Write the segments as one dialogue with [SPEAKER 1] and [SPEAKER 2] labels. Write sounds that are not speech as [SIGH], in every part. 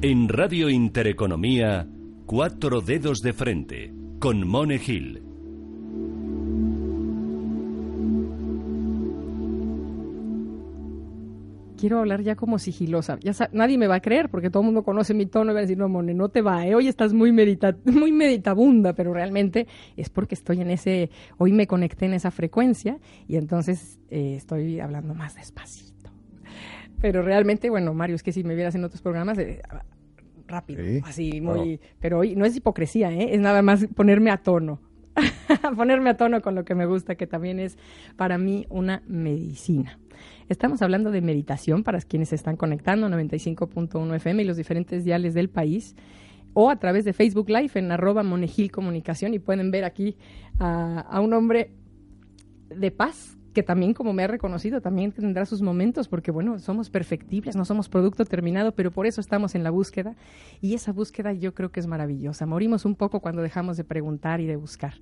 [SPEAKER 1] En Radio Intereconomía, Cuatro Dedos de Frente, con Mone Gil.
[SPEAKER 2] Quiero hablar ya como sigilosa. Nadie me va a creer porque todo el mundo conoce mi tono y va a decir, no, Mone, no te va, ¿eh? hoy estás muy, medita muy meditabunda, pero realmente es porque estoy en ese, hoy me conecté en esa frecuencia y entonces eh, estoy hablando más despacio pero realmente, bueno, Mario, es que si me vieras en otros programas, eh, rápido, así muy... Pero hoy no es hipocresía, ¿eh? es nada más ponerme a tono. [LAUGHS] ponerme a tono con lo que me gusta, que también es para mí una medicina. Estamos hablando de meditación para quienes se están conectando, 95.1 FM y los diferentes diales del país, o a través de Facebook Live en arroba Monejil Comunicación y pueden ver aquí a un hombre de paz que también como me ha reconocido, también tendrá sus momentos, porque bueno, somos perfectibles, no somos producto terminado, pero por eso estamos en la búsqueda y esa búsqueda yo creo que es maravillosa. Morimos un poco cuando dejamos de preguntar y de buscar,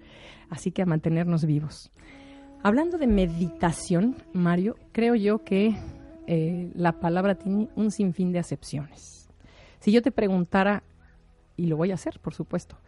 [SPEAKER 2] así que a mantenernos vivos. Hablando de meditación, Mario, creo yo que eh, la palabra tiene un sinfín de acepciones. Si yo te preguntara, y lo voy a hacer, por supuesto,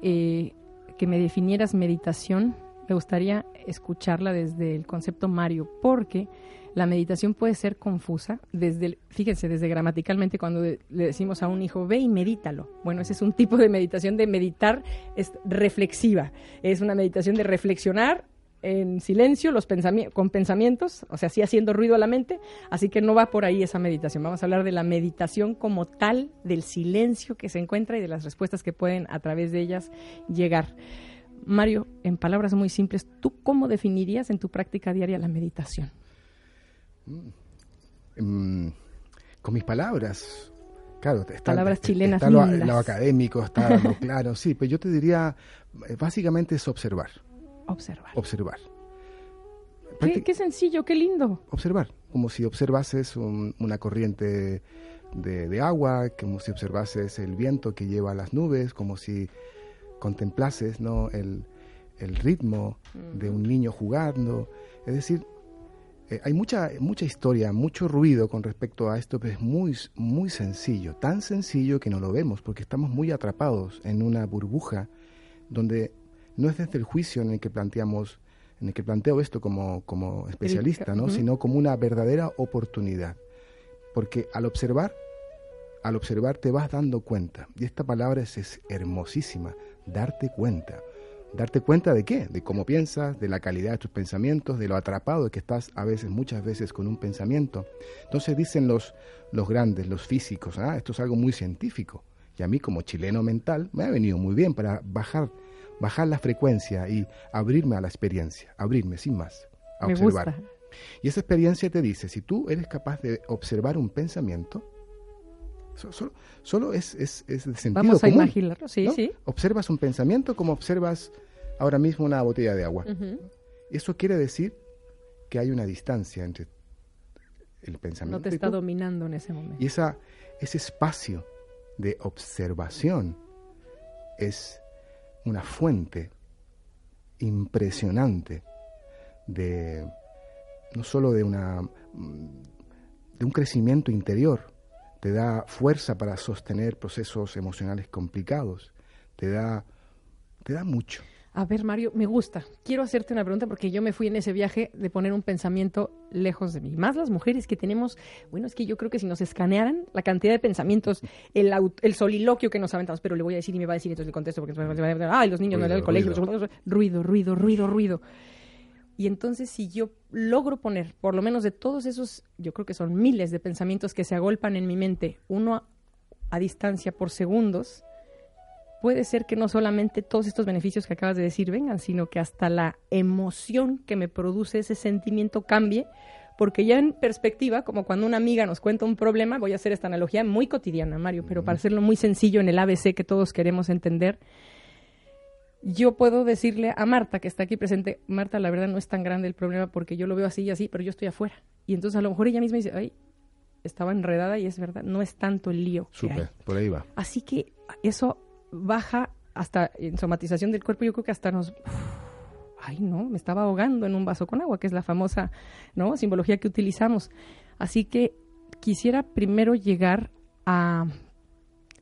[SPEAKER 2] eh, que me definieras meditación, me gustaría escucharla desde el concepto Mario, porque la meditación puede ser confusa desde, fíjense, desde gramaticalmente cuando le decimos a un hijo, ve y medítalo. Bueno, ese es un tipo de meditación de meditar, es reflexiva, es una meditación de reflexionar en silencio los con pensamientos, o sea, sí haciendo ruido a la mente, así que no va por ahí esa meditación. Vamos a hablar de la meditación como tal, del silencio que se encuentra y de las respuestas que pueden a través de ellas llegar. Mario, en palabras muy simples, ¿tú cómo definirías en tu práctica diaria la meditación?
[SPEAKER 3] Mm, mm, con mis palabras. Claro, está,
[SPEAKER 2] palabras chilenas
[SPEAKER 3] está lo, académico, está lo [LAUGHS] claro, sí, pero yo te diría, eh, básicamente es observar.
[SPEAKER 2] Observar.
[SPEAKER 3] Observar.
[SPEAKER 2] Qué, sencillo, qué lindo.
[SPEAKER 3] Observar, como si observases una corriente de, de, agua, como si observases el viento que lleva las nubes, como si contemplases ¿no? el, ritmo de un niño jugando. Es decir, eh, hay mucha, mucha historia, mucho ruido con respecto a esto, pero es muy, muy sencillo, tan sencillo que no lo vemos, porque estamos muy atrapados en una burbuja donde no es desde el juicio en el que planteamos, en el que planteo esto como, como especialista, ¿no? sino como una verdadera oportunidad. Porque al observar, al observar te vas dando cuenta, y esta palabra es hermosísima, darte cuenta. ¿Darte cuenta de qué? De cómo piensas, de la calidad de tus pensamientos, de lo atrapado que estás a veces, muchas veces con un pensamiento. Entonces dicen los, los grandes, los físicos, ah, esto es algo muy científico. Y a mí como chileno mental me ha venido muy bien para bajar, bajar la frecuencia y abrirme a la experiencia, abrirme sin más, a observar. Y esa experiencia te dice, si tú eres capaz de observar un pensamiento, Solo, es, es, es, de sentido
[SPEAKER 2] Vamos
[SPEAKER 3] a
[SPEAKER 2] imaginarlo, sí, sí.
[SPEAKER 3] Observas un pensamiento como observas ahora mismo una botella de agua. Eso quiere decir que hay una distancia entre el pensamiento.
[SPEAKER 2] No te está dominando en ese momento.
[SPEAKER 3] Y esa, ese espacio de observación es una fuente impresionante de no solo de una de un crecimiento interior, te da fuerza para sostener procesos emocionales complicados, te da, te da mucho.
[SPEAKER 2] A ver, Mario, me gusta. Quiero hacerte una pregunta porque yo me fui en ese viaje de poner un pensamiento lejos de mí. Más las mujeres que tenemos, bueno, es que yo creo que si nos escanearan la cantidad de pensamientos, el, el soliloquio que nos aventamos, pero le voy a decir y me va a decir, entonces le contesto porque, ay, los niños no del colegio, ruido, ruido, ruido, ruido. Y entonces si yo logro poner, por lo menos de todos esos, yo creo que son miles de pensamientos que se agolpan en mi mente, uno a, distancia por segundos, puede ser que no solamente todos estos beneficios que acabas de decir vengan, sino que hasta la emoción que me produce ese sentimiento cambie, porque ya en perspectiva, como cuando una amiga nos cuenta un problema, voy a hacer esta analogía muy cotidiana, Mario, pero para hacerlo muy sencillo en el ABC que todos queremos entender, yo puedo decirle a Marta, que está aquí presente, Marta, la verdad no es tan grande el problema porque yo lo veo así y así, pero yo estoy afuera. Y entonces a lo mejor ella misma dice, ay, estaba enredada y es verdad, no es tanto el lío.
[SPEAKER 3] Súper, por ahí va.
[SPEAKER 2] Así que eso baja hasta en somatización del cuerpo, yo creo que hasta nos... ay, no, me estaba ahogando en un vaso con agua, que es la famosa ¿no? simbología que utilizamos. Así que quisiera primero llegar a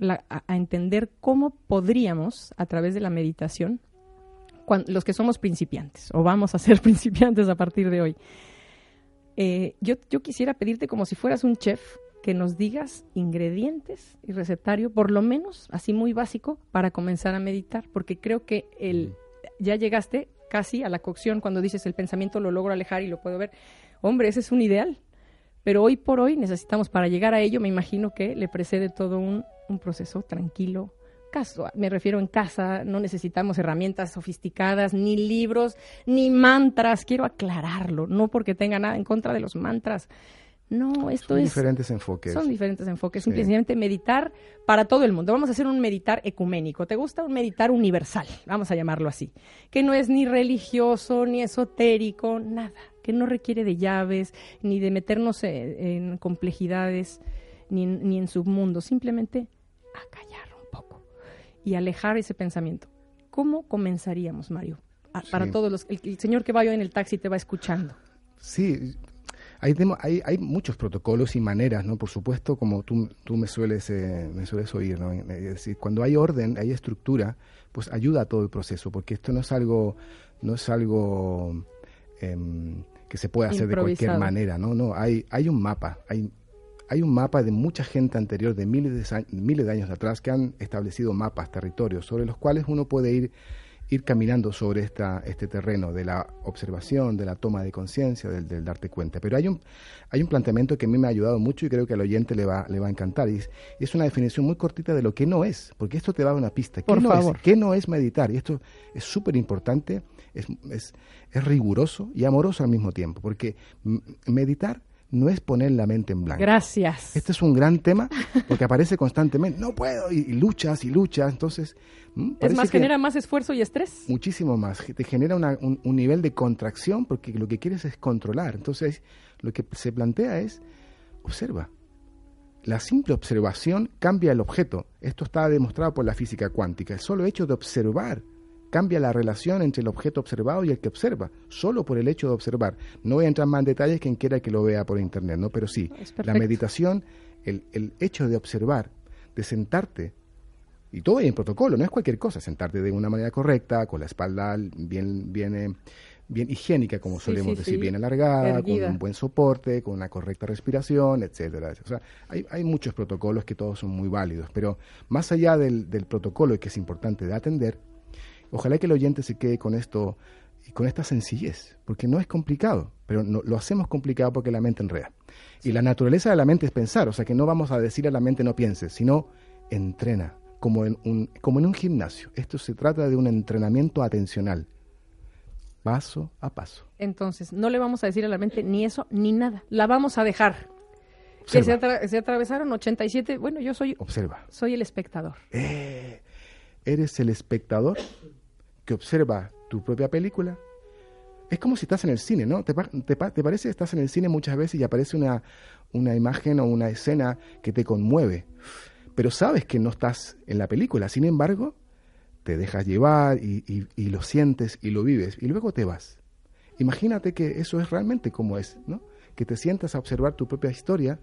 [SPEAKER 2] a, entender cómo podríamos, a través de la meditación, los que somos principiantes, o vamos a ser [LAUGHS] principiantes a partir de hoy, eh, yo, yo quisiera pedirte como si fueras un chef que nos digas ingredientes y recetario, por lo menos así muy básico, para comenzar a meditar, porque creo que el, ya llegaste casi a la cocción cuando dices el pensamiento lo logro alejar y lo puedo ver. Hombre, ese es un ideal, pero hoy por hoy necesitamos, para llegar a ello, me imagino que le precede todo un un proceso tranquilo. Caso, me refiero en casa, no necesitamos herramientas sofisticadas, ni libros, ni mantras. Quiero aclararlo, no porque tenga nada en contra de los mantras. No, esto
[SPEAKER 3] son
[SPEAKER 2] es.
[SPEAKER 3] diferentes enfoques.
[SPEAKER 2] Son diferentes enfoques. Simplemente meditar para todo el mundo. Vamos a hacer un meditar ecuménico. ¿Te gusta un meditar universal? Vamos a llamarlo así. Que no es ni religioso, ni esotérico, nada. Que no requiere de llaves, ni de meternos en, complejidades, ni ni en submundos. Simplemente a callar un poco y alejar ese pensamiento. ¿Cómo comenzaríamos, Mario? Para todos los... El, señor que vaya en el taxi te va escuchando.
[SPEAKER 3] Sí, hay, hay, hay, muchos protocolos y maneras, ¿no? Por supuesto, como tú, tú me, sueles, eh, me sueles oír, ¿no? Es decir, cuando hay orden, hay estructura, pues ayuda a todo el proceso, porque esto no es algo, no es algo em, que se puede hacer de cualquier manera, ¿no? No, hay, hay un mapa, hay hay un mapa de mucha gente anterior, de miles de, miles de años atrás, que han establecido mapas, territorios, sobre los cuales uno puede ir, ir caminando sobre esta, este terreno de la observación, de la toma de conciencia, del, darte cuenta. Pero hay un, hay un planteamiento que a mí me ha ayudado mucho y creo que al oyente le va, le va a encantar. Y es, una definición muy cortita de lo que no es, porque esto te da una pista. ¿Qué, no, Es? ¿Qué no es meditar? Y esto es súper importante, es, es, es riguroso y amoroso al mismo tiempo, porque meditar no es poner la mente en blanco.
[SPEAKER 2] Gracias.
[SPEAKER 3] Este es un gran tema porque aparece constantemente, no puedo, y, luchas y luchas, entonces...
[SPEAKER 2] Es más, genera más esfuerzo y estrés.
[SPEAKER 3] Muchísimo más, te genera un, un, nivel de contracción porque lo que quieres es controlar. Entonces, lo que se plantea es, observa. La simple observación cambia el objeto. Esto está demostrado por la física cuántica. El solo hecho de observar cambia la relación entre el objeto observado y el que observa, solo por el hecho de observar. No voy a entrar más en detalles, quien quiera que lo vea por internet, ¿no? Pero sí, la meditación, el, el, hecho de observar, de sentarte, y todo hay en protocolo, no es cualquier cosa, sentarte de una manera correcta, con la espalda bien, bien, eh, bien higiénica, como solemos decir, bien alargada, con un buen soporte, con una correcta respiración, etcétera. O sea, hay, hay, muchos protocolos que todos son muy válidos, pero más allá del, del protocolo que es importante de atender, Ojalá que el oyente se quede con esto y con esta sencillez, porque no es complicado, pero no, lo hacemos complicado porque la mente enreda. Y la naturaleza de la mente es pensar, o sea que no vamos a decir a la mente no pienses, sino entrena, como en un, como en un gimnasio. Esto se trata de un entrenamiento atencional, paso a paso.
[SPEAKER 2] Entonces, no le vamos a decir a la mente ni eso ni nada, la vamos a dejar. Que se, atravesaron 87, bueno, yo soy...
[SPEAKER 3] Observa.
[SPEAKER 2] Soy el espectador.
[SPEAKER 3] Eh, eres el espectador que observa tu propia película. Es como si estás en el cine, ¿no? ¿Te, te, parece que estás en el cine muchas veces y aparece una, una imagen o una escena que te conmueve? Pero sabes que no estás en la película, sin embargo, te dejas llevar y, y, lo sientes y lo vives y luego te vas. Imagínate que eso es realmente como es, ¿no? Que te sientas a observar tu propia historia,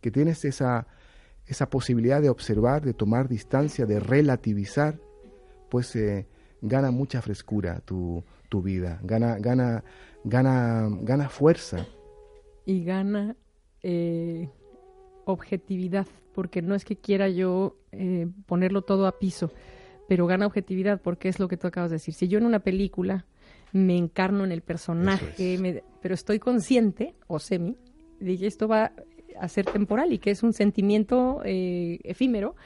[SPEAKER 3] que tienes esa, esa posibilidad de observar, de tomar distancia, de relativizar, pues eh, gana mucha frescura tu, tu vida, gana, gana, gana, gana fuerza.
[SPEAKER 2] Y gana eh, objetividad, porque no es que quiera yo eh, ponerlo todo a piso, pero gana objetividad porque es lo que tú acabas de decir. Si yo en una película me encarno en el personaje, pero estoy consciente, o semi, de que esto va a ser temporal y que es un sentimiento eh, efímero,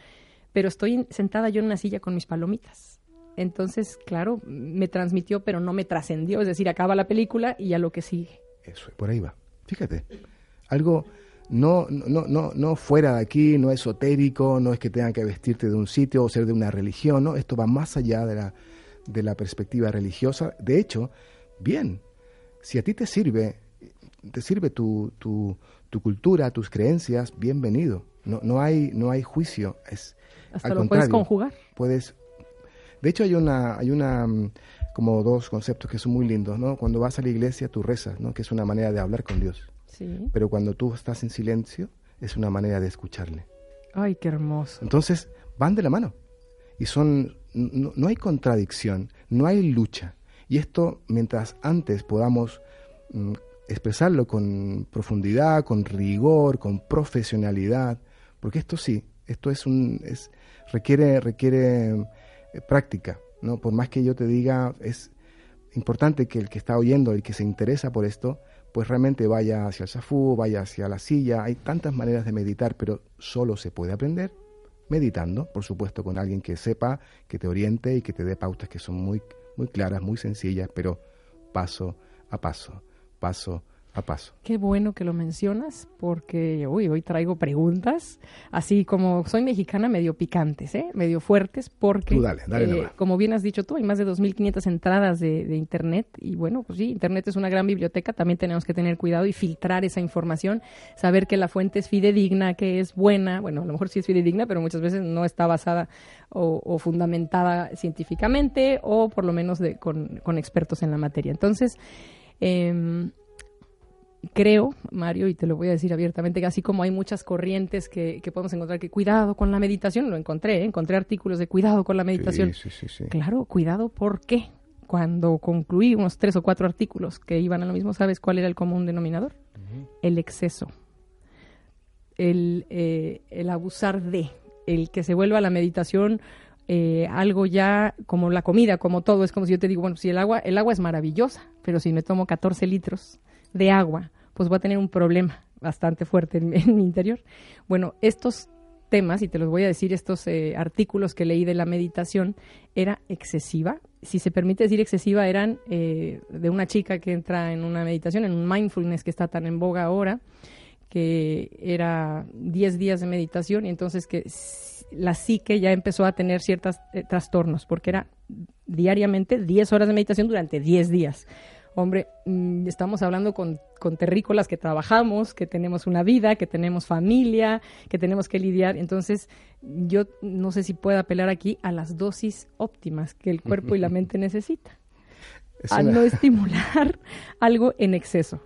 [SPEAKER 2] pero estoy sentada yo en una silla con mis palomitas. Entonces, claro, me transmitió, pero no me trascendió. Es decir, acaba la película y ya lo que sigue.
[SPEAKER 3] Eso, por ahí va. Fíjate, algo no, no, no, no fuera de aquí, no esotérico, no es que tengan que vestirte de un sitio o ser de una religión, no, esto va más allá de la, de la perspectiva religiosa. De hecho, bien, si a ti te sirve, te sirve tu, tu, tu cultura, tus creencias, bienvenido. No, no, hay, no hay juicio. Es,
[SPEAKER 2] Hasta lo puedes conjugar.
[SPEAKER 3] Puedes. De hecho, hay una, hay una mm, como dos conceptos que son muy lindos, ¿no? Cuando vas a la iglesia, tú rezas, ¿no? Que es una manera de hablar con Dios.
[SPEAKER 2] Sí.
[SPEAKER 3] Pero cuando tú estás en silencio, es una manera de escucharle.
[SPEAKER 2] Ay, qué hermoso.
[SPEAKER 3] Entonces, van de la mano. Y son, no, no hay contradicción, no hay lucha. Y esto, mientras antes podamos mm, expresarlo con profundidad, con rigor, con profesionalidad, porque esto sí, esto es un, es, requiere, requiere eh, práctica, ¿no? Por más que yo te diga, es importante que el que está oyendo, el que se interesa por esto, pues realmente vaya hacia el safú, vaya hacia la silla. Hay tantas maneras de meditar, pero solo se puede aprender meditando, por supuesto, con alguien que sepa, que te oriente y que te dé pautas que son muy, muy claras, muy sencillas, pero paso a paso, paso a paso.
[SPEAKER 2] Qué bueno que lo mencionas porque uy, hoy traigo preguntas, así como soy mexicana, medio picantes, ¿eh? medio fuertes, porque,
[SPEAKER 3] dale, dale
[SPEAKER 2] eh, como bien has dicho tú, hay más de 2.500 entradas de, de Internet y bueno, pues sí, Internet es una gran biblioteca, también tenemos que tener cuidado y filtrar esa información, saber que la fuente es fidedigna, que es buena, bueno, a lo mejor sí es fidedigna, pero muchas veces no está basada o, o fundamentada científicamente o por lo menos de, con, con expertos en la materia. Entonces, em, creo, Mario, y te lo voy a decir abiertamente, que así como hay muchas corrientes que, que podemos encontrar que cuidado con la meditación, lo encontré, ¿eh? encontré artículos de cuidado con la meditación.
[SPEAKER 3] Sí, sí, sí.
[SPEAKER 2] Claro, cuidado, ¿por qué? Cuando concluí unos tres o cuatro artículos que iban a lo mismo, ¿sabes cuál era el común denominador? El exceso. El, eh, el abusar de, el que se vuelva la meditación eh, algo ya como la comida, como todo. Es como si yo te digo, bueno, si el agua, el agua es maravillosa, pero si me tomo 14 litros de agua, pues voy a tener un problema bastante fuerte en, [LAUGHS] en mi interior. Bueno, estos temas, y te los voy a decir, estos eh, artículos que leí de la meditación, era excesiva. Si se permite decir excesiva, eran eh, de una chica que entra en una meditación, en un mindfulness que está tan en boga ahora, que era 10 días de meditación, y entonces que la psique ya empezó a tener ciertos eh, trastornos, porque era diariamente 10 horas de meditación durante 10 días. Hombre, mm, estamos hablando con, con terrícolas que trabajamos, que tenemos una vida, que tenemos familia, que tenemos que lidiar. Entonces, yo no sé si puedo apelar aquí a las dosis óptimas que el cuerpo y la [LAUGHS] mente necesitan,
[SPEAKER 3] Es
[SPEAKER 2] a
[SPEAKER 3] una-
[SPEAKER 2] no estimular [LAUGHS] algo en exceso.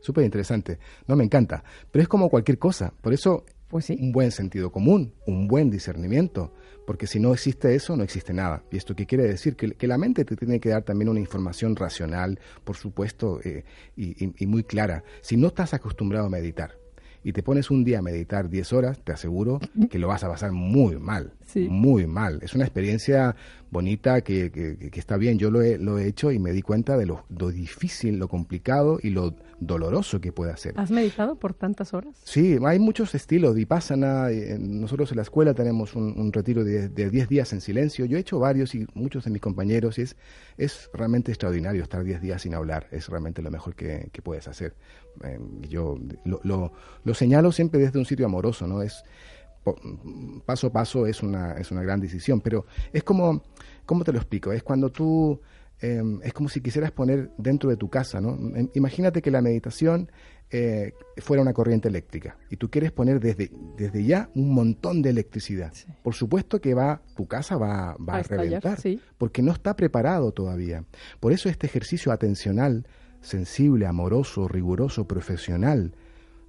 [SPEAKER 3] Súper interesante. No, me encanta. Pero es como cualquier cosa. Por eso,
[SPEAKER 2] Pues sí.
[SPEAKER 3] un buen sentido común, un buen discernimiento. Porque si no existe eso, no existe nada. ¿Y esto qué quiere decir? Que, que la mente te tiene que dar también una información racional, por supuesto, eh, y, y- y muy clara. Si no estás acostumbrado a meditar y te pones un día a meditar 10 horas, te aseguro que lo vas a pasar muy mal.
[SPEAKER 2] Sí.
[SPEAKER 3] Muy mal. Es una experiencia bonita que, que- que está bien. Yo lo he, lo he hecho y me di cuenta de lo, lo difícil, lo complicado y lo doloroso que puede ser.
[SPEAKER 2] ¿Has meditado por tantas horas?
[SPEAKER 3] Sí, hay muchos estilos. Vipassana, eh, nosotros en la escuela tenemos un, un retiro de de 10 días en silencio. Yo he hecho varios y muchos de mis compañeros y es, es realmente extraordinario estar 10 días sin hablar. Es realmente lo mejor que, que puedes hacer. Eh, yo lo, lo, lo señalo siempre desde un sitio amoroso, ¿no? Es paso a paso es una, es una gran decisión, pero es como, ¿cómo te lo explico? Es cuando tú, eh, es como si quisieras poner dentro de tu casa, ¿no? Em, Imagínate que la meditación eh, fuera una corriente eléctrica y tú quieres poner desde, desde ya un montón de electricidad.
[SPEAKER 2] Sí.
[SPEAKER 3] Por supuesto que va, tu casa va, va
[SPEAKER 2] A
[SPEAKER 3] a,
[SPEAKER 2] estallar,
[SPEAKER 3] reventar
[SPEAKER 2] sí.
[SPEAKER 3] porque no está preparado todavía. Por eso este ejercicio atencional, sensible, amoroso, riguroso, profesional,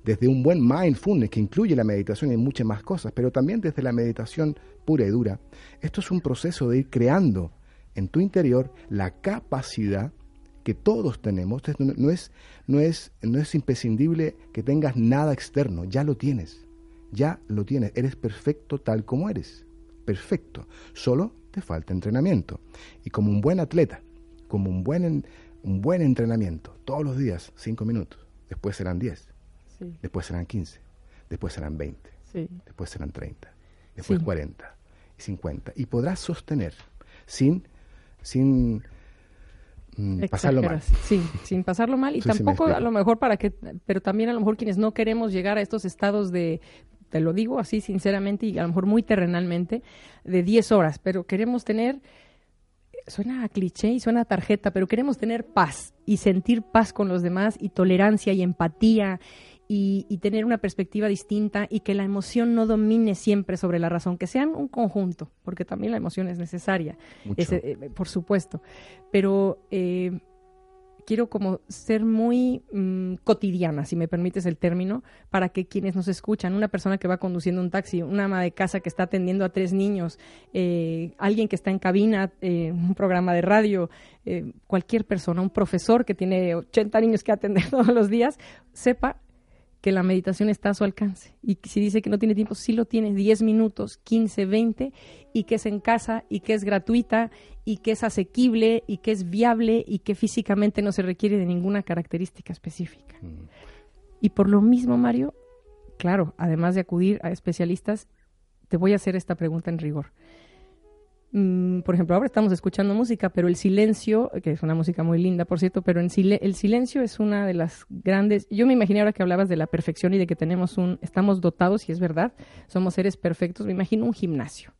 [SPEAKER 3] desde un buen mindfulness que incluye la meditación y muchas más cosas, pero también desde la meditación pura y dura, esto es un proceso de ir creando en tu interior la capacidad que todos tenemos. No, es, no, es, no es imprescindible que tengas nada externo, ya lo tienes, ya lo tienes, eres perfecto tal como eres, perfecto, solo te falta entrenamiento. Y como un buen atleta, como un buen, en- un buen entrenamiento, todos los días, cinco minutos, después serán 10,
[SPEAKER 2] Sí,
[SPEAKER 3] después serán 15, después serán 20,
[SPEAKER 2] sí.
[SPEAKER 3] después serán 30, después
[SPEAKER 2] Sí.
[SPEAKER 3] 40 y 50. Y podrás sostener sin, sin mm, pasarlo mal.
[SPEAKER 2] Sí, sin pasarlo mal y tampoco a lo mejor para que, pero también a lo mejor quienes no queremos llegar a estos estados de, te lo digo así sinceramente y a lo mejor muy terrenalmente, de 10 horas, pero queremos tener suena a cliché y suena a tarjeta, pero queremos tener paz y sentir paz con los demás y tolerancia y empatía y, tener una perspectiva distinta y que la emoción no domine siempre sobre la razón, que sean un conjunto, porque también la emoción es necesaria, eh, por supuesto. Pero eh, quiero como ser muy mm, cotidiana, si me permites el término, para que quienes nos escuchan, una persona que va conduciendo un taxi, una ama de casa que está atendiendo a tres niños, eh, alguien que está en cabina, un programa de radio, cualquier persona, un profesor que tiene 80 niños que atender [LAUGHS] todos los días, sepa que la meditación está a su alcance. Y si dice que no tiene tiempo, sí lo tiene, 10 minutos, 15, 20, y que es en casa, y que es gratuita, y que es asequible, y que es viable, y que físicamente no se requiere de ninguna característica específica. Mm. Y por lo mismo, Mario, claro, además de acudir a especialistas, te voy a hacer esta pregunta en rigor. Mm, por ejemplo, ahora estamos escuchando música, pero el silencio, que es una música muy linda, por cierto, pero en el silencio es una de las grandes. Yo me imaginé ahora que hablabas de la perfección y de que tenemos un, estamos dotados, y es verdad, somos seres perfectos. Me imagino un gimnasio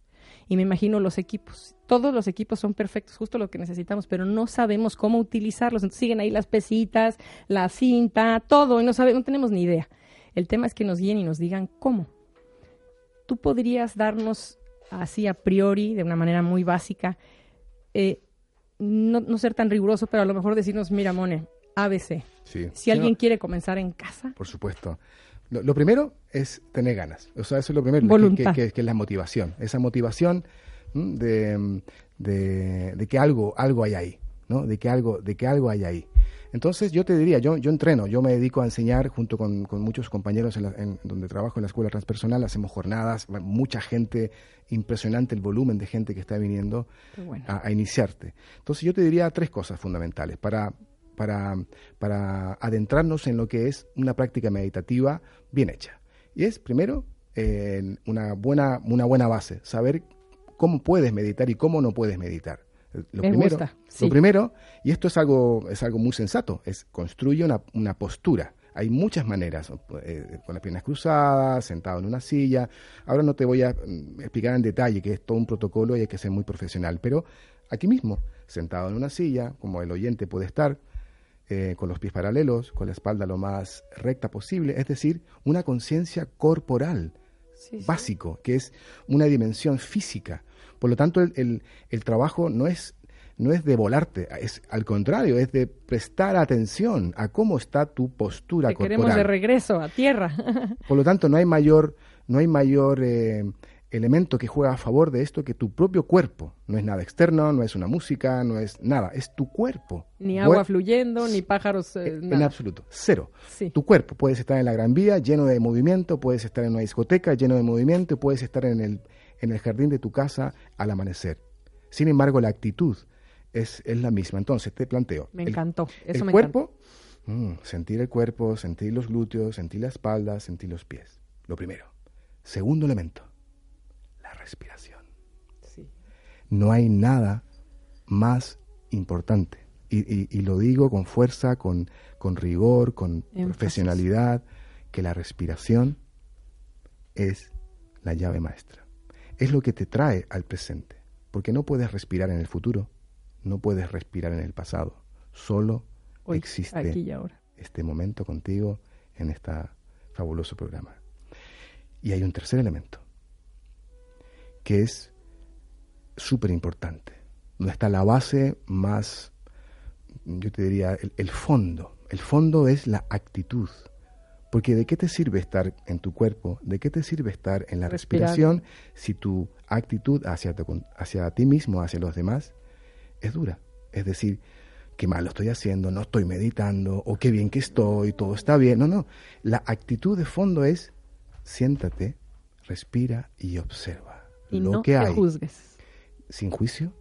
[SPEAKER 2] y me imagino los equipos. Todos los equipos son perfectos, justo lo que necesitamos, pero no sabemos cómo utilizarlos. Entonces siguen ahí las pesitas, la cinta, todo, y no sabemos, no tenemos ni idea. El tema es que nos guíen y nos digan cómo. Tú podrías darnos así a priori, de una manera muy básica, eh, no, ser tan riguroso, pero a lo mejor decirnos, mira, Mone, ABC. Si alguien quiere comenzar en casa.
[SPEAKER 3] Por supuesto. Lo, primero es tener ganas. O sea, eso es lo primero, Que, es la motivación. Esa motivación de, de, que algo, algo hay ahí, ¿no? De que algo, de que algo hay ahí. Entonces yo te diría, yo, yo entreno, yo me dedico a enseñar junto con, con muchos compañeros en, donde trabajo en la escuela transpersonal, hacemos jornadas, mucha gente, impresionante el volumen de gente que está viniendo a, iniciarte. Entonces yo te diría tres cosas fundamentales para, para, para adentrarnos en lo que es una práctica meditativa bien hecha. Y es, primero, eh, una, buena, una buena base, saber cómo puedes meditar y cómo no puedes meditar. Lo primero, lo primero, y esto es algo, es algo muy sensato, es construye una, una postura. Hay muchas maneras, eh, con las piernas cruzadas, sentado en una silla. Ahora no te voy a mm, explicar en detalle que es todo un protocolo y hay que ser muy profesional, pero aquí mismo, sentado en una silla, como el oyente puede estar, eh, con los pies paralelos, con la espalda lo más recta posible, es decir, una conciencia corporal básico, que es una dimensión física por lo tanto, el, el, trabajo no es, no es de volarte, es al contrario, es de prestar atención a cómo está tu postura Te corporal.
[SPEAKER 2] Queremos de regreso a tierra. [LAUGHS]
[SPEAKER 3] Por lo tanto, no hay mayor, no hay mayor eh, elemento que juega a favor de esto que tu propio cuerpo. No es nada externo, no es una música, no es nada, es tu cuerpo.
[SPEAKER 2] Ni agua fluyendo, ni pájaros. Eh,
[SPEAKER 3] en absoluto, cero. Tu cuerpo. Puedes estar en la Gran Vía lleno de movimiento, puedes estar en una discoteca lleno de movimiento, puedes estar en el en el jardín de tu casa al amanecer. Sin embargo, la actitud es, es la misma. Entonces, te planteo.
[SPEAKER 2] Me encantó. Eso
[SPEAKER 3] el cuerpo, mm, sentir el cuerpo, sentir los glúteos, sentir la espalda, sentir los pies. Lo primero. Segundo elemento, la respiración. Sí. No hay nada más importante. Y, lo digo con fuerza, con, con rigor, con profesionalidad, que la respiración es la llave maestra es lo que te trae al presente, porque no puedes respirar en el futuro, no puedes respirar en el pasado, solo existe este momento contigo en este fabuloso programa. Y hay un tercer elemento, que es súper importante, donde está la base más, yo te diría, el fondo. El fondo es la actitud, porque ¿de qué te sirve estar en tu cuerpo? ¿De qué te sirve estar en la respiración si tu actitud hacia, hacia ti mismo, hacia los demás, es dura? Es decir, qué mal lo estoy haciendo, no estoy meditando, o qué bien que estoy, todo está bien. No, no. La actitud de fondo es siéntate, respira y observa
[SPEAKER 2] y
[SPEAKER 3] lo
[SPEAKER 2] no
[SPEAKER 3] que
[SPEAKER 2] te
[SPEAKER 3] hay.
[SPEAKER 2] juzgues.
[SPEAKER 3] Sin juicio,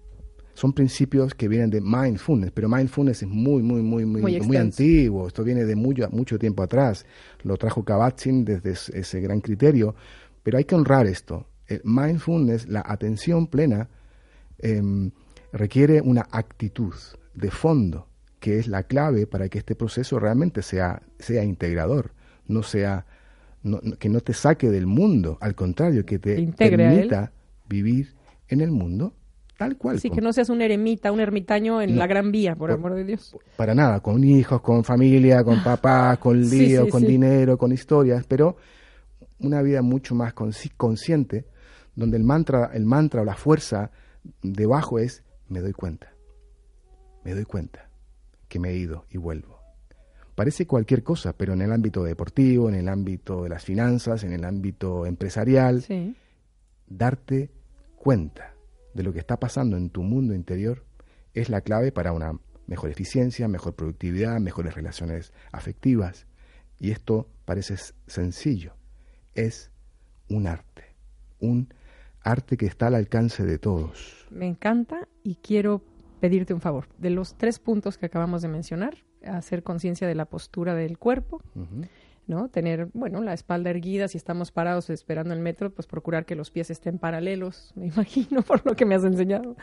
[SPEAKER 3] son principios que vienen de mindfulness, pero mindfulness es muy, muy, muy, muy, muy, antiguo. Esto viene de mucho, mucho tiempo atrás. Lo trajo Kabat-Zinn desde ese gran criterio. Pero hay que honrar esto. El mindfulness, la atención plena, em, requiere una actitud de fondo que es la clave para que este proceso realmente sea, sea integrador, no sea que no te saque del mundo, al contrario, que te permita vivir en el mundo tal cual.
[SPEAKER 2] Sí, que no seas un eremita, un ermitaño en la gran vía, por, amor de Dios.
[SPEAKER 3] Para nada, con hijos, con familia, con [LAUGHS] papá, con lío, con dinero, con historias, pero una vida mucho más consciente, donde el mantra, el mantra o la fuerza debajo es me doy cuenta, me doy cuenta que me he ido y vuelvo. Parece cualquier cosa, pero en el ámbito deportivo, en el ámbito de las finanzas, en el ámbito empresarial, darte cuenta de lo que está pasando en tu mundo interior es la clave para una mejor eficiencia, mejor productividad, mejores relaciones afectivas. Y esto parece sencillo, es un arte, un arte que está al alcance de todos.
[SPEAKER 2] Me encanta y quiero pedirte un favor. De los tres puntos que acabamos de mencionar, hacer conciencia de la postura del cuerpo, ¿no? Tener, bueno, la espalda erguida, si estamos parados esperando el metro, pues procurar que los pies estén paralelos, [LAUGHS] me imagino, por lo que me has enseñado.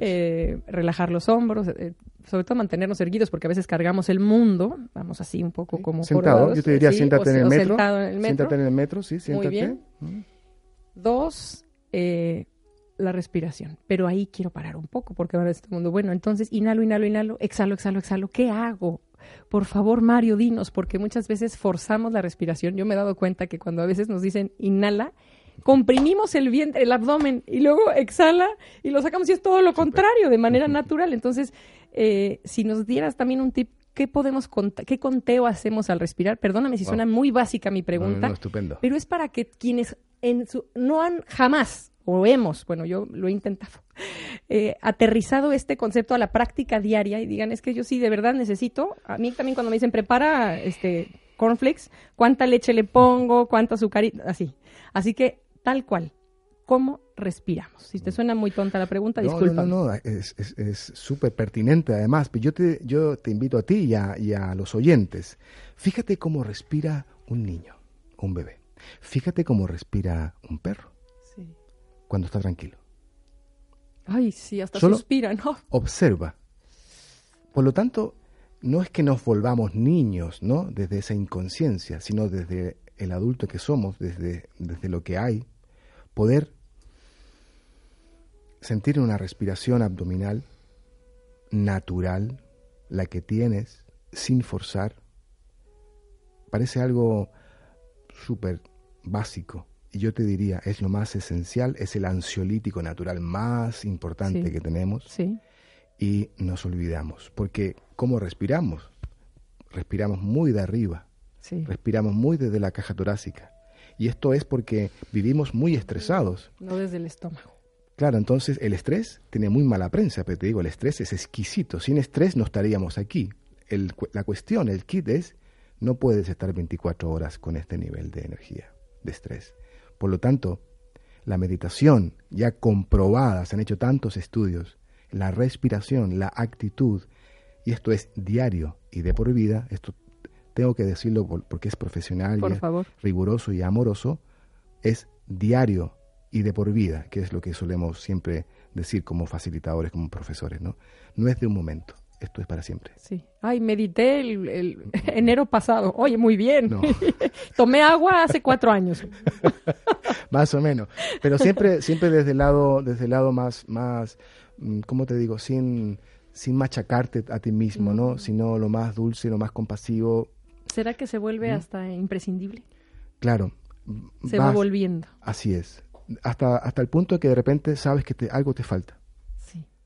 [SPEAKER 2] Eh, relajar los hombros, eh, sobre todo mantenernos erguidos, porque a veces cargamos el mundo, vamos así un poco como
[SPEAKER 3] Sentado, yo te diría, siéntate en, el metro, Siéntate en el metro, sí, siéntate. Muy bien.
[SPEAKER 2] Dos, eh, la respiración. Pero ahí quiero parar un poco, porque ahora este mundo, bueno, entonces inhalo, inhalo, inhalo, exhalo, exhalo, exhalo. ¿Qué hago? Por favor, Mario, dinos, porque muchas veces forzamos la respiración. Yo me he dado cuenta que cuando a veces nos dicen inhala, comprimimos el vientre, el abdomen y luego exhala y lo sacamos y es todo lo contrario, de manera natural. Entonces, eh, si nos dieras también un tip, ¿qué podemos qué conteo hacemos al respirar? Perdóname si suena muy básica mi pregunta,
[SPEAKER 3] estupendo.
[SPEAKER 2] pero es para que quienes en su, no han jamás o hemos, bueno, yo lo he intentado, eh, aterrizado este concepto a la práctica diaria y digan, es que yo sí de verdad necesito, a mí también cuando me dicen prepara este cornflakes, cuánta leche le pongo, cuánta azúcar, así. Así que tal cual, ¿cómo respiramos? Si te suena muy tonta la pregunta, disculpa.
[SPEAKER 3] No, no, no, es súper pertinente además, pero yo te, yo te invito a ti y a, y a los oyentes, fíjate cómo respira un niño, un bebé, fíjate cómo respira un perro cuando está tranquilo.
[SPEAKER 2] Ay, sí, hasta suspira, ¿no? [LAUGHS]
[SPEAKER 3] Observa. Por lo tanto, no es que nos volvamos niños, ¿no? Desde esa inconsciencia, sino desde el adulto que somos, desde, desde lo que hay, poder sentir una respiración abdominal natural, la que tienes, sin forzar, parece algo súper básico, yo te diría, es lo más esencial, es el ansiolítico natural más importante que tenemos.
[SPEAKER 2] Sí.
[SPEAKER 3] Y nos olvidamos, porque ¿cómo respiramos? Respiramos muy de arriba, respiramos muy desde la caja torácica. Y esto es porque vivimos muy estresados.
[SPEAKER 2] No desde el estómago.
[SPEAKER 3] Claro, entonces el estrés tiene muy mala prensa, pero te digo, el estrés es exquisito. Sin estrés no estaríamos aquí. El, la cuestión, el kit es, no puedes estar 24 horas con este nivel de energía, de estrés. Por lo tanto, la meditación, ya comprobada, se han hecho tantos estudios, la respiración, la actitud, y esto es diario y de por vida, esto tengo que decirlo porque es profesional, y riguroso y amoroso, es diario y de por vida, que es lo que solemos siempre decir como facilitadores, como profesores, ¿no? No es de un momento, esto es para siempre.
[SPEAKER 2] Sí. Ay, medité el, [LAUGHS] enero pasado. Oye, muy bien. [LAUGHS] Tomé agua hace cuatro años. [LAUGHS]
[SPEAKER 3] más o menos. Pero siempre, siempre desde el lado, desde el lado más, más, mm, ¿cómo te digo? Sin, sin machacarte a ti mismo, ¿no? Sino lo más dulce, lo más compasivo.
[SPEAKER 2] ¿Será que se vuelve hasta imprescindible?
[SPEAKER 3] Claro.
[SPEAKER 2] Se va volviendo.
[SPEAKER 3] Así es. Hasta, hasta el punto de que de repente sabes que te, algo te falta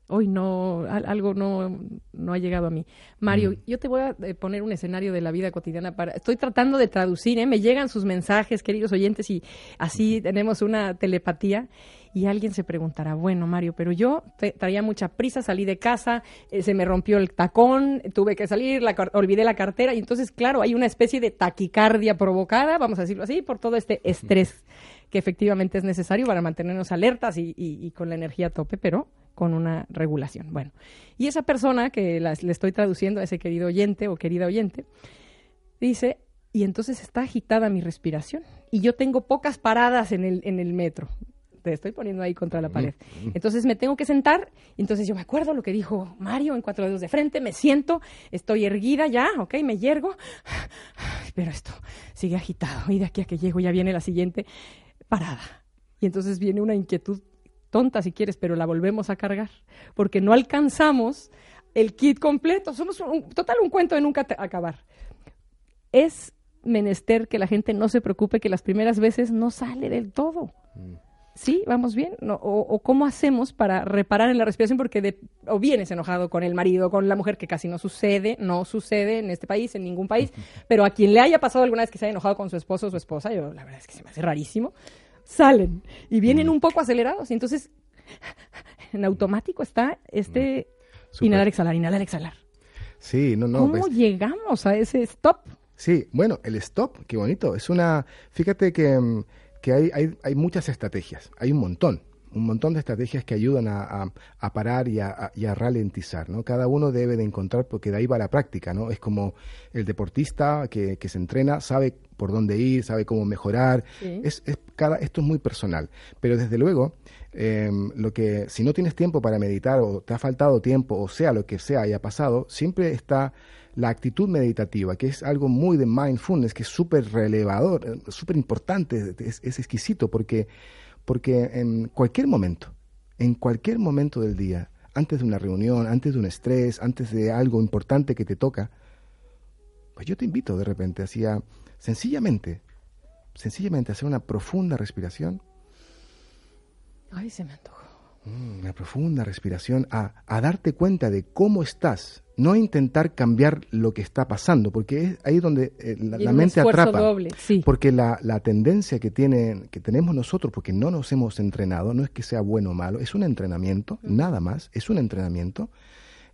[SPEAKER 2] hoy no, algo no, no ha llegado a mí. Mario, yo te voy a eh, poner un escenario de la vida cotidiana para, estoy tratando de traducir, ¿eh? me llegan sus mensajes, queridos oyentes, y así tenemos una telepatía. Y alguien se preguntará, bueno, Mario, pero yo traía mucha prisa, salí de casa, eh, se me rompió el tacón, tuve que salir, la, olvidé la cartera, y entonces, claro, hay una especie de taquicardia provocada, vamos a decirlo así, por todo este estrés que efectivamente es necesario para mantenernos alertas y, y con la energía a tope, pero con una regulación. Bueno, y esa persona que le estoy traduciendo a ese querido oyente o querida oyente, dice, y entonces está agitada mi respiración y yo tengo pocas paradas en el, en el metro. te estoy poniendo ahí contra la pared. Entonces me tengo que sentar, entonces yo me acuerdo lo que dijo Mario en cuatro dedos de frente, me siento, estoy erguida ya, ok, me yergo, pero esto sigue agitado y de aquí a que llego ya viene la siguiente parada. Y entonces viene una inquietud tonta si quieres, pero la volvemos a cargar, porque no alcanzamos el kit completo. Somos un, total un cuento de nunca acabar. Es menester que la gente no se preocupe que las primeras veces no sale del todo. Mm. ¿Sí? ¿Vamos bien? o, cómo hacemos para reparar en la respiración? Porque o vienes enojado con el marido, con la mujer, que casi no sucede, no sucede en este país, en ningún país, [LAUGHS] pero a quien le haya pasado alguna vez que se haya enojado con su esposo o su esposa, yo la verdad es que se me hace rarísimo, salen y vienen mm. un poco acelerados. Y entonces, en automático está este Inhalar, exhalar, inhalar, exhalar.
[SPEAKER 3] Sí, no, no.
[SPEAKER 2] ¿Cómo pues llegamos a ese stop?
[SPEAKER 3] Sí, bueno, el stop, qué bonito. Es una. Fíjate que, mm, que hay, hay, hay, muchas estrategias, hay un montón, un montón de estrategias que ayudan a, a, parar y a, y a, ralentizar, ¿no? Cada uno debe de encontrar, porque de ahí va la práctica, ¿no? Es como el deportista que, que se entrena, sabe por dónde ir, sabe cómo mejorar. Es, es, cada, esto es muy personal, pero desde luego Em, lo que si no tienes tiempo para meditar o te ha faltado tiempo o sea lo que sea haya pasado, siempre está la actitud meditativa, que es algo muy de mindfulness, que es súper relevador, eh, súper importante, es, exquisito, porque, porque en cualquier momento, en cualquier momento del día, antes de una reunión, antes de un estrés, antes de algo importante que te toca, pues yo te invito de repente hacia, sencillamente, sencillamente hacer una profunda respiración
[SPEAKER 2] Ay, se me antojó.
[SPEAKER 3] Mm, una profunda respiración, a, darte cuenta de cómo estás, no a intentar cambiar lo que está pasando, porque es ahí donde eh, la, mente atrapa.
[SPEAKER 2] Doble, sí.
[SPEAKER 3] Porque la, tendencia que, tiene, que tenemos nosotros, porque no nos hemos entrenado, no es que sea bueno o malo, es un entrenamiento, nada más, es un entrenamiento.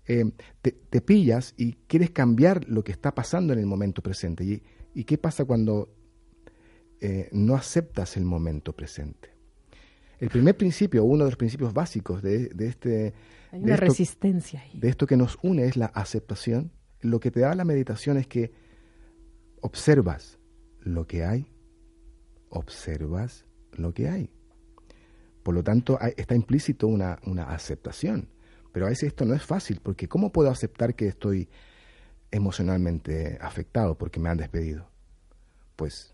[SPEAKER 3] Eh, te, pillas y quieres cambiar lo que está pasando en el momento presente. ¿Y, y qué pasa cuando eh, no aceptas el momento presente? El primer principio, uno de los principios básicos de, de este...
[SPEAKER 2] Hay una resistencia ahí.
[SPEAKER 3] De esto que nos une es la aceptación. Lo que te da la meditación es que observas lo que hay, observas lo que hay. Por lo tanto, está implícito una, una aceptación. Pero a veces esto no es fácil, porque ¿cómo puedo aceptar que estoy emocionalmente afectado porque me han despedido? Pues,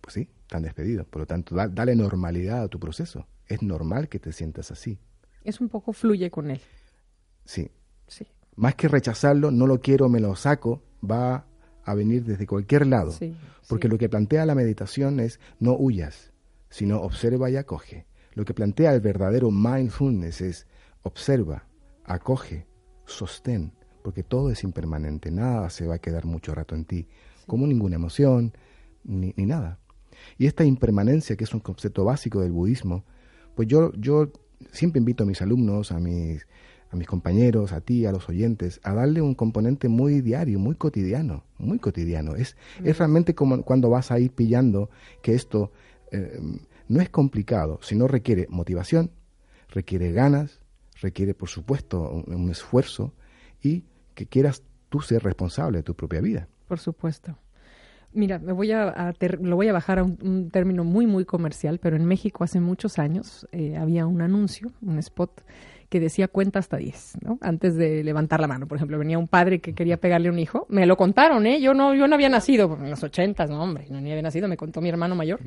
[SPEAKER 3] pues sí, están despedidos. Por lo tanto, dale normalidad a tu proceso. Es normal que te sientas así.
[SPEAKER 2] Es un poco fluye con él.
[SPEAKER 3] Sí. sí. Más que rechazarlo, no lo quiero, me lo saco, va a venir desde cualquier lado. porque lo que plantea la meditación es no huyas, sino observa y acoge. Lo que plantea el verdadero mindfulness es observa, acoge, sostén, porque todo es impermanente, nada se va a quedar mucho rato en ti, como ninguna emoción, ni, ni nada. Y esta impermanencia, que es un concepto básico del budismo, pues yo, yo siempre invito a mis alumnos, a mis, a mis compañeros, a ti, a los oyentes, a darle un componente muy diario, muy cotidiano, muy cotidiano. Es, es realmente como cuando vas a ir pillando que esto eh, no es complicado, sino requiere motivación, requiere ganas, requiere, por supuesto, un esfuerzo y que quieras tú ser responsable de tu propia vida.
[SPEAKER 2] Por supuesto. Mira, me voy a, lo voy a bajar a un, término muy, muy comercial, pero en México hace muchos años eh, había un anuncio, un spot que decía cuenta hasta 10, ¿no? Antes de levantar la mano, por ejemplo, venía un padre que quería pegarle a un hijo, me lo contaron, ¿eh? Yo no, yo no había nacido en los ochentas, no, hombre, no ni había nacido, me contó mi hermano mayor.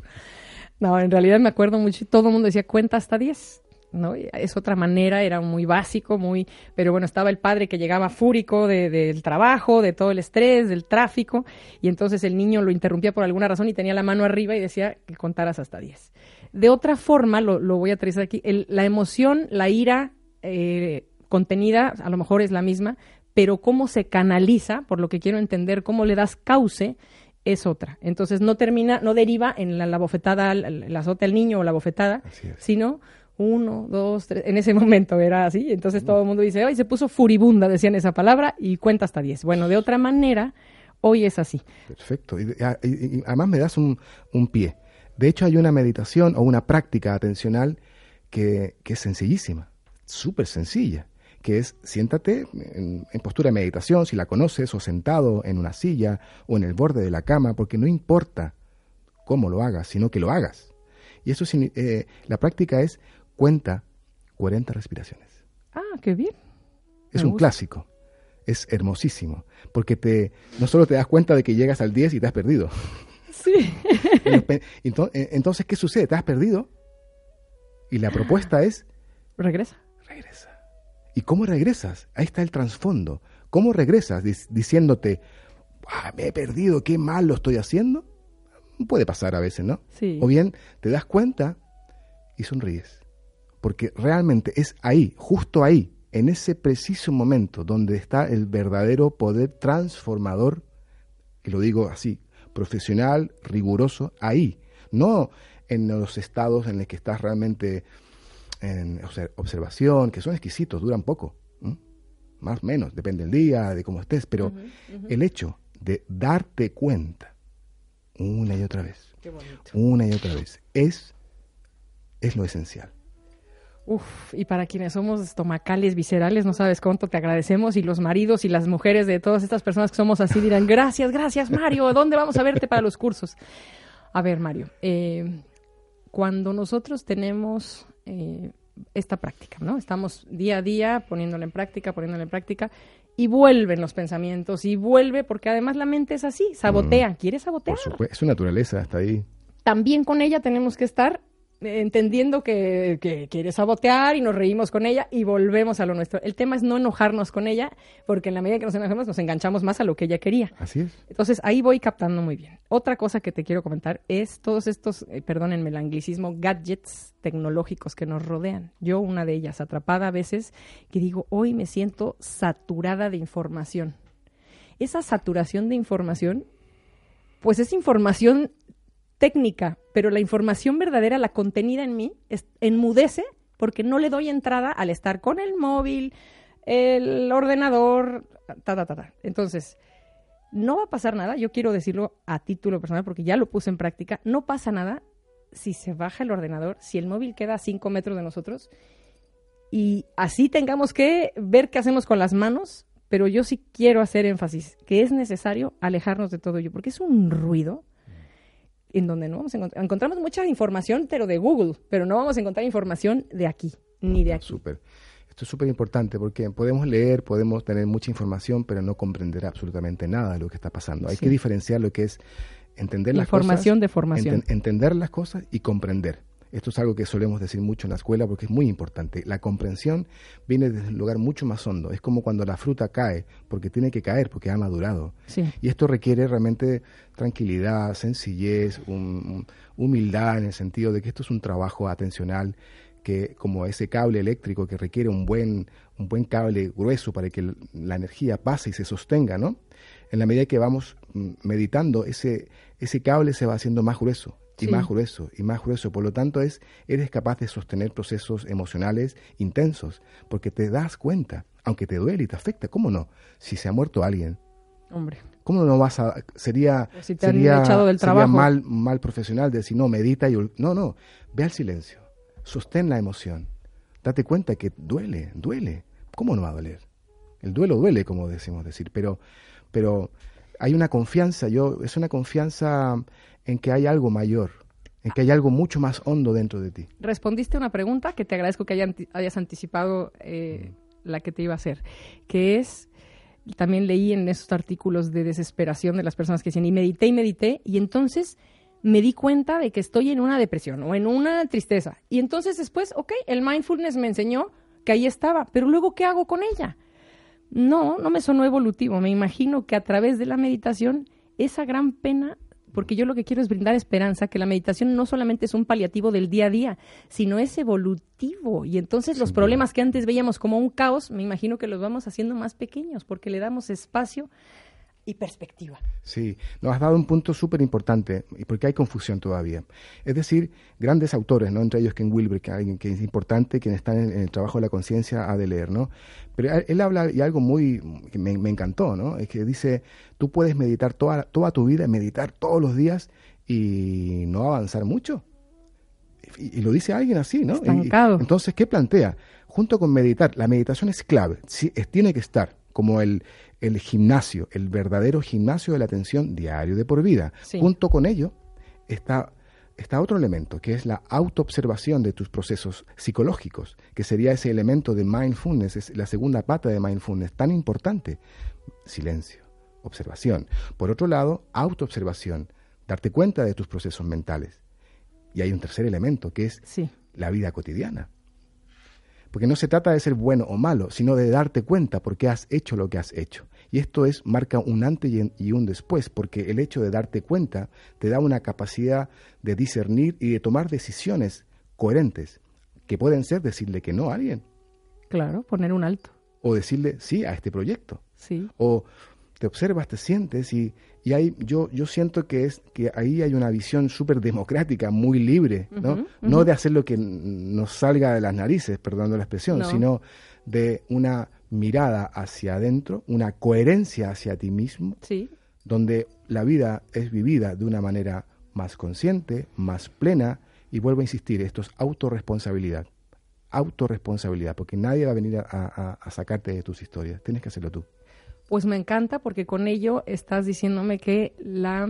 [SPEAKER 2] No, en realidad me acuerdo mucho, todo el mundo decía cuenta hasta 10. ¿No? Es otra manera, era muy básico, muy, pero bueno, estaba el padre que llegaba fúrico del trabajo, de todo el estrés, del tráfico, y entonces el niño lo interrumpía por alguna razón y tenía la mano arriba y decía que contaras hasta 10. De otra forma, lo, voy a aterrizar aquí, la emoción, la ira eh, contenida, a lo mejor es la misma, pero cómo se canaliza, por lo que quiero entender, cómo le das cauce, es otra. Entonces no termina, no deriva en la, bofetada, la azota el niño o la bofetada, sino uno, dos, tres, en ese [LAUGHS] momento era así, entonces todo el mundo dice, ay, se puso furibunda, decían esa palabra, y cuenta hasta diez. Bueno, de otra manera, hoy es así.
[SPEAKER 3] Perfecto, y, además me das un, pie. De hecho, hay una meditación o una práctica atencional que, es sencillísima, súper sencilla, que es siéntate en, en, postura de meditación, si la conoces, o sentado en una silla o en el borde de la cama, porque no importa cómo lo hagas, sino que lo hagas Y eso eh, la práctica es cuenta 40 respiraciones.
[SPEAKER 2] Ah, qué bien.
[SPEAKER 3] Es un clásico. Es hermosísimo. Porque te, no solo te das cuenta de que llegas al 10 y te has perdido.
[SPEAKER 2] Sí. [LAUGHS]
[SPEAKER 3] Eh, entonces, ¿qué sucede? Te has perdido. Y la propuesta es...
[SPEAKER 2] Regresa.
[SPEAKER 3] Regresa. ¿Y cómo regresas? Ahí está el trasfondo. ¿Cómo regresas diciéndote, ah, me he perdido, qué mal lo estoy haciendo? Puede pasar a veces, ¿no?
[SPEAKER 2] Sí.
[SPEAKER 3] O bien te das cuenta y sonríes. Porque realmente es ahí, justo ahí, en ese preciso momento donde está el verdadero poder transformador, y lo digo así, profesional, riguroso, ahí, no en los estados en los que estás realmente en observación, que son exquisitos, duran poco, más o menos, depende del día, de cómo estés, pero el hecho de darte cuenta una y otra vez, una y otra vez, es, es lo esencial.
[SPEAKER 2] Uf, y para quienes somos estomacales, viscerales, no sabes cuánto te agradecemos y los maridos y las mujeres de todas estas personas que somos así dirán, gracias, gracias Mario, ¿dónde vamos a verte para los cursos? A ver, Mario, eh, cuando nosotros tenemos eh, esta práctica, ¿no? Estamos día a día poniéndola en práctica, poniéndola en práctica, y vuelven los pensamientos, y vuelve, porque además la mente es así, sabotea, mm. quiere sabotear.
[SPEAKER 3] Por supuesto, es su naturaleza, está ahí.
[SPEAKER 2] También con ella tenemos que estar entendiendo que, que, quiere sabotear y nos reímos con ella y volvemos a lo nuestro. El tema es no enojarnos con ella, porque en la medida que nos enojamos nos enganchamos más a lo que ella quería.
[SPEAKER 3] Así es.
[SPEAKER 2] Entonces ahí voy captando muy bien. Otra cosa que te quiero comentar es todos estos, eh, perdónenme el anglicismo, gadgets tecnológicos que nos rodean. Yo una de ellas, atrapada a veces, que digo, hoy me siento saturada de información. Esa saturación de información, pues es información técnica, pero la información verdadera, la contenida en mí, enmudece porque no le doy entrada al estar con el móvil, el ordenador, ta, ta, ta, ta. Entonces, no va a pasar nada, yo quiero decirlo a título personal porque ya lo puse en práctica, no pasa nada si se baja el ordenador, si el móvil queda a 5 metros de nosotros y así tengamos que ver qué hacemos con las manos, pero yo sí quiero hacer énfasis que es necesario alejarnos de todo ello porque es un ruido en donde no vamos a encontrar, encontramos mucha información, pero de Google, pero no vamos a encontrar información de aquí, ni de aquí.
[SPEAKER 3] Súper. Esto es súper importante porque podemos leer, podemos tener mucha información, pero no comprender absolutamente nada de lo que está pasando. Hay que diferenciar lo que es entender las
[SPEAKER 2] cosas. Información de formación.
[SPEAKER 3] entender las cosas y comprender. Esto es algo que solemos decir mucho en la escuela porque es muy importante. La comprensión viene desde un lugar mucho más hondo. Es como cuando la fruta cae, porque tiene que caer, porque ha madurado. Y esto requiere realmente tranquilidad, sencillez, humildad en el sentido de que esto es un trabajo atencional que como ese cable eléctrico que requiere un buen, un buen cable grueso para que la energía pase y se sostenga, ¿no? En la medida que vamos mm, meditando, ese, ese cable se va haciendo más grueso y más grueso y más grueso. Por lo tanto, es, eres capaz de sostener procesos emocionales intensos, porque te das cuenta, aunque te duele y te afecta, ¿cómo no? Si se ha muerto alguien.
[SPEAKER 2] Hombre.
[SPEAKER 3] ¿Cómo no vas a...? Sería, sería, mal, mal profesional decir, no, medita y... No, no, ve al silencio, sostén la emoción, date cuenta que duele, duele. ¿Cómo no va a doler? El duelo duele, como decimos decir, pero, pero hay una confianza, yo, es una confianza en que hay algo mayor, en que hay algo mucho más hondo dentro de ti.
[SPEAKER 2] Respondiste a una pregunta que te agradezco que hayas anticipado eh, la que te iba a hacer, que es, también leí en esos artículos de desesperación de las personas que dicen, y medité y medité, y entonces me di cuenta de que estoy en una depresión o en una tristeza. Y entonces después, ok, el mindfulness me enseñó que ahí estaba, pero luego, ¿qué hago con ella? No, no me sonó evolutivo. Me imagino que a través de la meditación, esa gran pena porque yo lo que quiero es brindar esperanza, que la meditación no solamente es un paliativo del día a día, sino es evolutivo. Y entonces los problemas que antes veíamos como un caos, me imagino que los vamos haciendo más pequeños, porque le damos espacio y perspectiva.
[SPEAKER 3] Sí, nos has dado un punto súper importante, porque hay confusión todavía. Es decir, grandes autores, ¿no? entre ellos Ken Wilber, que, alguien que es importante, quien está en, el trabajo de la conciencia, ha de leer. ¿no? Pero él habla y algo muy que me, encantó, ¿no? es que dice, tú puedes meditar toda, toda tu vida, meditar todos los días y no avanzar mucho. Y, lo dice alguien así, ¿no? entonces, ¿qué plantea? Junto con meditar, la meditación es clave, sí, es, tiene que estar como el, el gimnasio, el verdadero gimnasio de la atención diario de por vida. Junto con ello está está otro elemento, que es la autoobservación de tus procesos psicológicos, que sería ese elemento de mindfulness, es la segunda pata de mindfulness, tan importante. Silencio, observación. Por otro lado, autoobservación, darte cuenta de tus procesos mentales. Y hay un tercer elemento, que es la vida cotidiana. Porque no se trata de ser bueno o malo, sino de darte cuenta por qué has hecho lo que has hecho. Y esto es, marca un antes y un después, porque el hecho de darte cuenta te da una capacidad de discernir y de tomar decisiones coherentes, que pueden ser decirle que no a alguien.
[SPEAKER 2] Claro, poner un alto.
[SPEAKER 3] O decirle sí a este proyecto.
[SPEAKER 2] Sí.
[SPEAKER 3] O te observas, te sientes y, y ahí yo, yo siento que, es, que ahí hay una visión súper democrática, muy libre, ¿no? No de hacer lo que nos salga de las narices, perdonando la expresión, sino de una mirada hacia adentro, una coherencia hacia ti mismo, donde la vida es vivida de una manera más consciente, más plena, y vuelvo a insistir, esto es autorresponsabilidad. Autorresponsabilidad, porque nadie va a venir a, a sacarte de tus historias, tienes que hacerlo tú.
[SPEAKER 2] Pues me encanta porque con ello estás diciéndome que la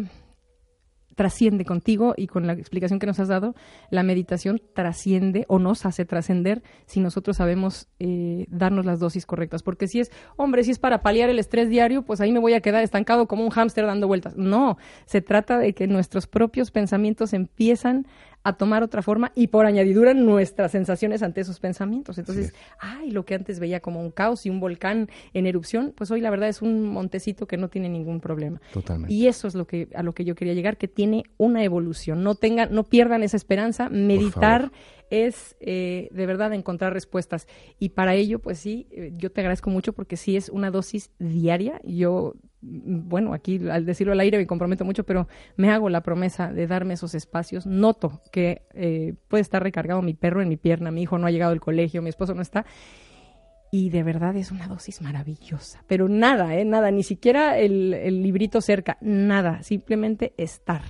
[SPEAKER 2] trasciende contigo y con la explicación que nos has dado, la meditación trasciende o nos hace trascender si nosotros sabemos eh, darnos las dosis correctas. Porque si es, hombre, si es para paliar el estrés diario, pues ahí me voy a quedar estancado como un hámster dando vueltas. No, se trata de que nuestros propios pensamientos empiezan a tomar otra forma y por añadidura nuestras sensaciones ante esos pensamientos. Entonces, ay, lo que antes veía como un caos y un volcán en erupción, pues hoy la verdad es un montecito que no tiene ningún problema.
[SPEAKER 3] Totalmente.
[SPEAKER 2] Y eso es lo que a lo que yo quería llegar, que tiene una evolución. No tengan, no pierdan esa esperanza. Meditar es eh, de verdad encontrar respuestas. Y para ello, pues sí, eh, yo te agradezco mucho porque sí es una dosis diaria. Yo bueno, aquí al decirlo al aire me comprometo mucho, pero me hago la promesa de darme esos espacios. Noto que eh, puede estar recargado mi perro en mi pierna, mi hijo no ha llegado al colegio, mi esposo no está. Y de verdad es una dosis maravillosa. Pero nada, ¿eh? Nada, ni siquiera el, el librito cerca, nada, simplemente estar,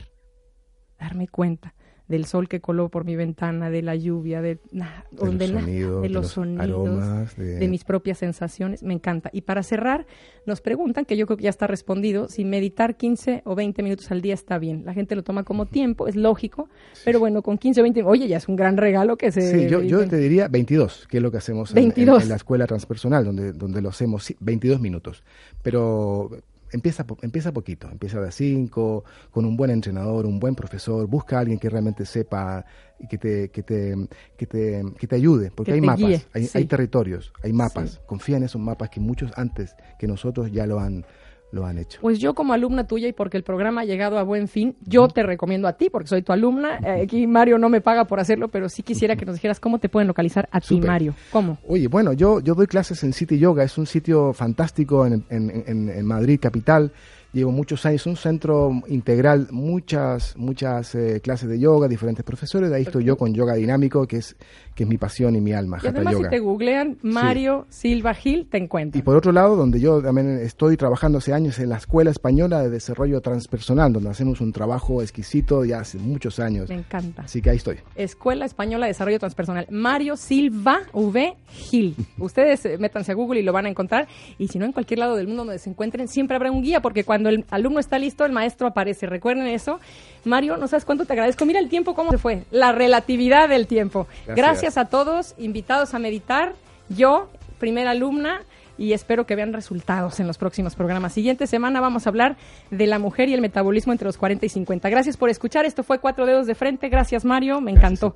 [SPEAKER 2] darme cuenta del sol que coló por mi ventana, de la lluvia, de, de, los, sonidos, de... mis propias sensaciones. Me encanta. Y para cerrar, nos preguntan, que yo creo que ya está respondido, si meditar 15 o 20 minutos al día está bien. La gente lo toma como tiempo, es lógico, pero bueno, con 15 o 20, oye, ya es un gran regalo que se...
[SPEAKER 3] Sí, yo, yo te diría 22, que es lo que hacemos en, en, la escuela transpersonal, donde, donde lo hacemos 22 minutos. Pero empieza, empieza poquito, empieza de a cinco, con un buen entrenador, un buen profesor, busca a alguien que realmente sepa y que te, que te, que te, que te ayude, porque hay mapas, hay, hay, territorios, hay mapas, confía en esos mapas que muchos antes que nosotros ya lo han, lo han hecho.
[SPEAKER 2] Pues yo como alumna tuya y porque el programa ha llegado a buen fin, yo te recomiendo a ti porque soy tu alumna. Eh, aquí Mario no me paga por hacerlo, pero sí quisiera que nos dijeras cómo te pueden localizar a ti, Mario. ¿Cómo?
[SPEAKER 3] Oye, bueno, yo, yo doy clases en City Yoga, es un sitio fantástico en, en, en Madrid, capital llevo muchos años, un centro integral, muchas, muchas eh, clases de yoga, diferentes profesores, de ahí estoy yo con yoga dinámico, que es, que es mi pasión y mi alma.
[SPEAKER 2] Y además si te googlean Mario Silva Gil, te encuentran.
[SPEAKER 3] Y por otro lado, donde yo también estoy trabajando hace años en la Escuela Española de Desarrollo Transpersonal, donde hacemos un trabajo exquisito ya hace muchos años.
[SPEAKER 2] Me encanta.
[SPEAKER 3] Así que ahí estoy.
[SPEAKER 2] Escuela Española de Desarrollo Transpersonal. Mario Silva V. Gil. [LAUGHS] Ustedes eh, métanse a Google y lo van a encontrar. Y si no, en cualquier lado del mundo donde se encuentren, siempre habrá un guía, porque cuando el alumno está listo, el maestro aparece. Recuerden eso. Mario, no sabes cuánto te agradezco. Mira el tiempo, cómo se fue. La relatividad del tiempo. Gracias, a todos, invitados a meditar. Yo, primera alumna, y espero que vean resultados en los próximos programas. Siguiente semana vamos a hablar de la mujer y el metabolismo entre los 40 y 50. Gracias por escuchar. Esto fue Cuatro Dedos de Frente. Gracias, Mario. Me encantó.